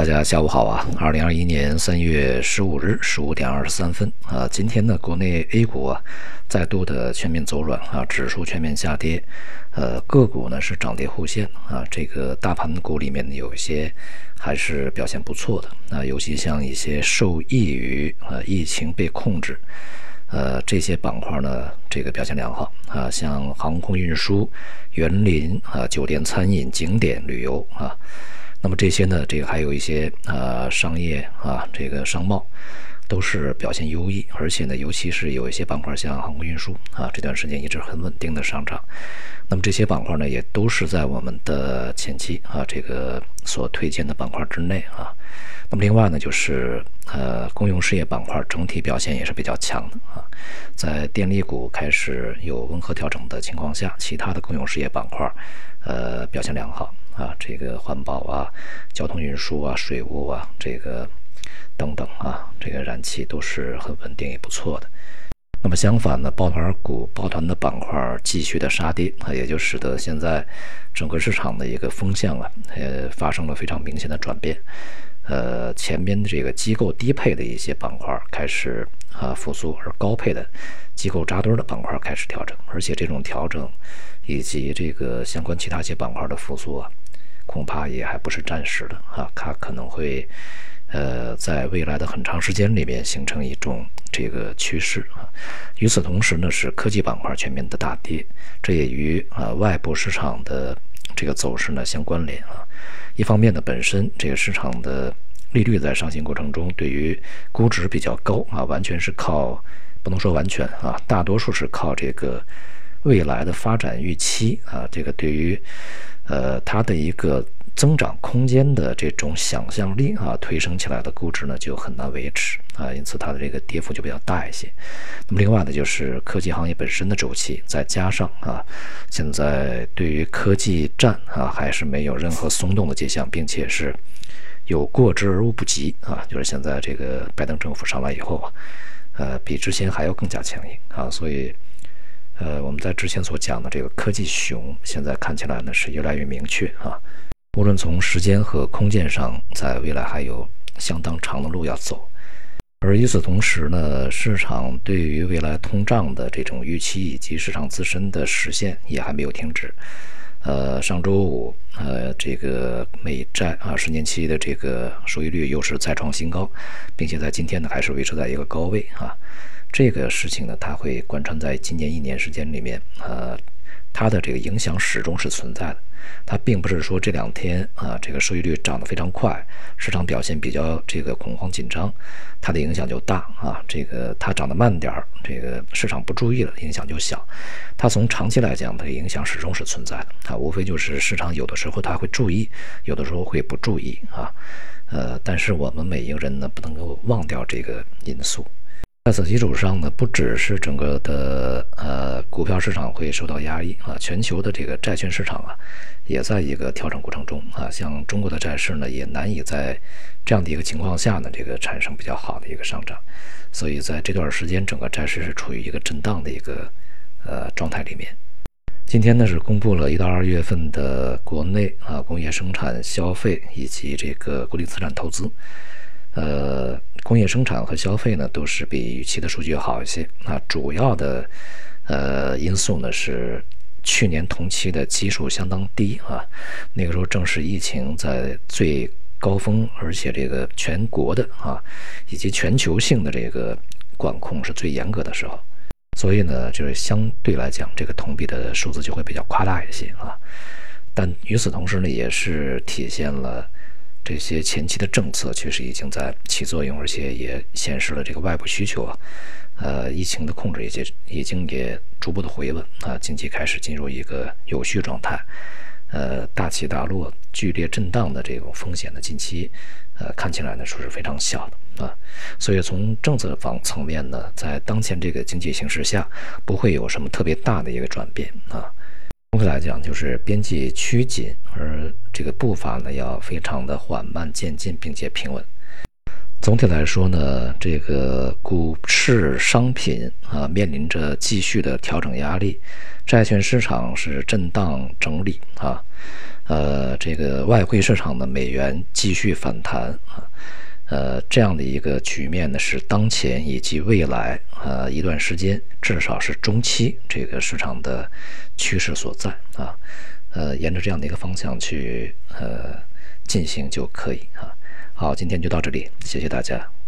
大家下午好啊！二零二一年三月十五日十五点二十三分啊，今天呢，国内 A 股啊再度的全面走软啊，指数全面下跌，呃，个股呢是涨跌互现啊。这个大盘股里面呢，有一些还是表现不错的啊，尤其像一些受益于呃疫情被控制，呃这些板块呢，这个表现良好啊，像航空运输、园林啊、酒店餐饮、景点旅游啊。那么这些呢，这个还有一些呃商业啊，这个商贸都是表现优异，而且呢，尤其是有一些板块像航空运输啊，这段时间一直很稳定的上涨。那么这些板块呢，也都是在我们的前期啊这个所推荐的板块之内啊。那么另外呢，就是呃公用事业板块整体表现也是比较强的啊，在电力股开始有温和调整的情况下，其他的公用事业板块呃表现良好。啊，这个环保啊，交通运输啊，水务啊，这个等等啊，这个燃气都是很稳定也不错的。那么相反呢，抱团股、抱团的板块继续的杀跌啊，也就使得现在整个市场的一个风向啊，呃，发生了非常明显的转变。呃，前边的这个机构低配的一些板块开始啊复苏，而高配的机构扎堆的板块开始调整，而且这种调整以及这个相关其他一些板块的复苏啊。恐怕也还不是暂时的啊，它可能会，呃，在未来的很长时间里面形成一种这个趋势啊。与此同时呢，是科技板块全面的大跌，这也与啊外部市场的这个走势呢相关联啊。一方面呢，本身这个市场的利率在上行过程中，对于估值比较高啊，完全是靠不能说完全啊，大多数是靠这个未来的发展预期啊，这个对于。呃，它的一个增长空间的这种想象力啊，推升起来的估值呢就很难维持啊，因此它的这个跌幅就比较大一些。那么另外呢，就是科技行业本身的周期，再加上啊，现在对于科技战啊还是没有任何松动的迹象，并且是有过之而无不及啊，就是现在这个拜登政府上来以后啊，呃，比之前还要更加强硬啊，所以。呃，我们在之前所讲的这个科技熊，现在看起来呢是越来越明确啊。无论从时间和空间上，在未来还有相当长的路要走。而与此同时呢，市场对于未来通胀的这种预期以及市场自身的实现也还没有停止。呃，上周五，呃，这个美债啊十年期的这个收益率又是再创新高，并且在今天呢还是维持在一个高位啊。这个事情呢，它会贯穿在今年一年时间里面，呃，它的这个影响始终是存在的。它并不是说这两天啊，这个收益率涨得非常快，市场表现比较这个恐慌紧张，它的影响就大啊。这个它涨得慢点儿，这个市场不注意了，影响就小。它从长期来讲，它的影响始终是存在的。它无非就是市场有的时候它会注意，有的时候会不注意啊。呃，但是我们每一个人呢，不能够忘掉这个因素。在此基础上呢，不只是整个的呃股票市场会受到压抑啊，全球的这个债券市场啊，也在一个调整过程中啊。像中国的债市呢，也难以在这样的一个情况下呢，这个产生比较好的一个上涨。所以在这段时间，整个债市是处于一个震荡的一个呃状态里面。今天呢是公布了一到二月份的国内啊工业生产、消费以及这个固定资产投资。呃，工业生产和消费呢，都是比预期的数据好一些。啊，主要的呃因素呢是去年同期的基数相当低啊，那个时候正是疫情在最高峰，而且这个全国的啊以及全球性的这个管控是最严格的时候，所以呢，就是相对来讲，这个同比的数字就会比较夸大一些啊。但与此同时呢，也是体现了。这些前期的政策确实已经在起作用，而且也显示了这个外部需求啊，呃，疫情的控制已经已经也逐步的回稳啊，经济开始进入一个有序状态，呃，大起大落、剧烈震荡的这种风险的近期，呃，看起来呢说是非常小的啊，所以从政策方层面呢，在当前这个经济形势下，不会有什么特别大的一个转变啊。总体来讲，就是边际趋紧，而这个步伐呢要非常的缓慢渐进，并且平稳。总体来说呢，这个股市、商品啊面临着继续的调整压力，债券市场是震荡整理啊，呃，这个外汇市场的美元继续反弹啊，呃，这样的一个局面呢，是当前以及未来呃一段时间，至少是中期这个市场的趋势所在啊，呃，沿着这样的一个方向去呃进行就可以啊。好，今天就到这里，谢谢大家。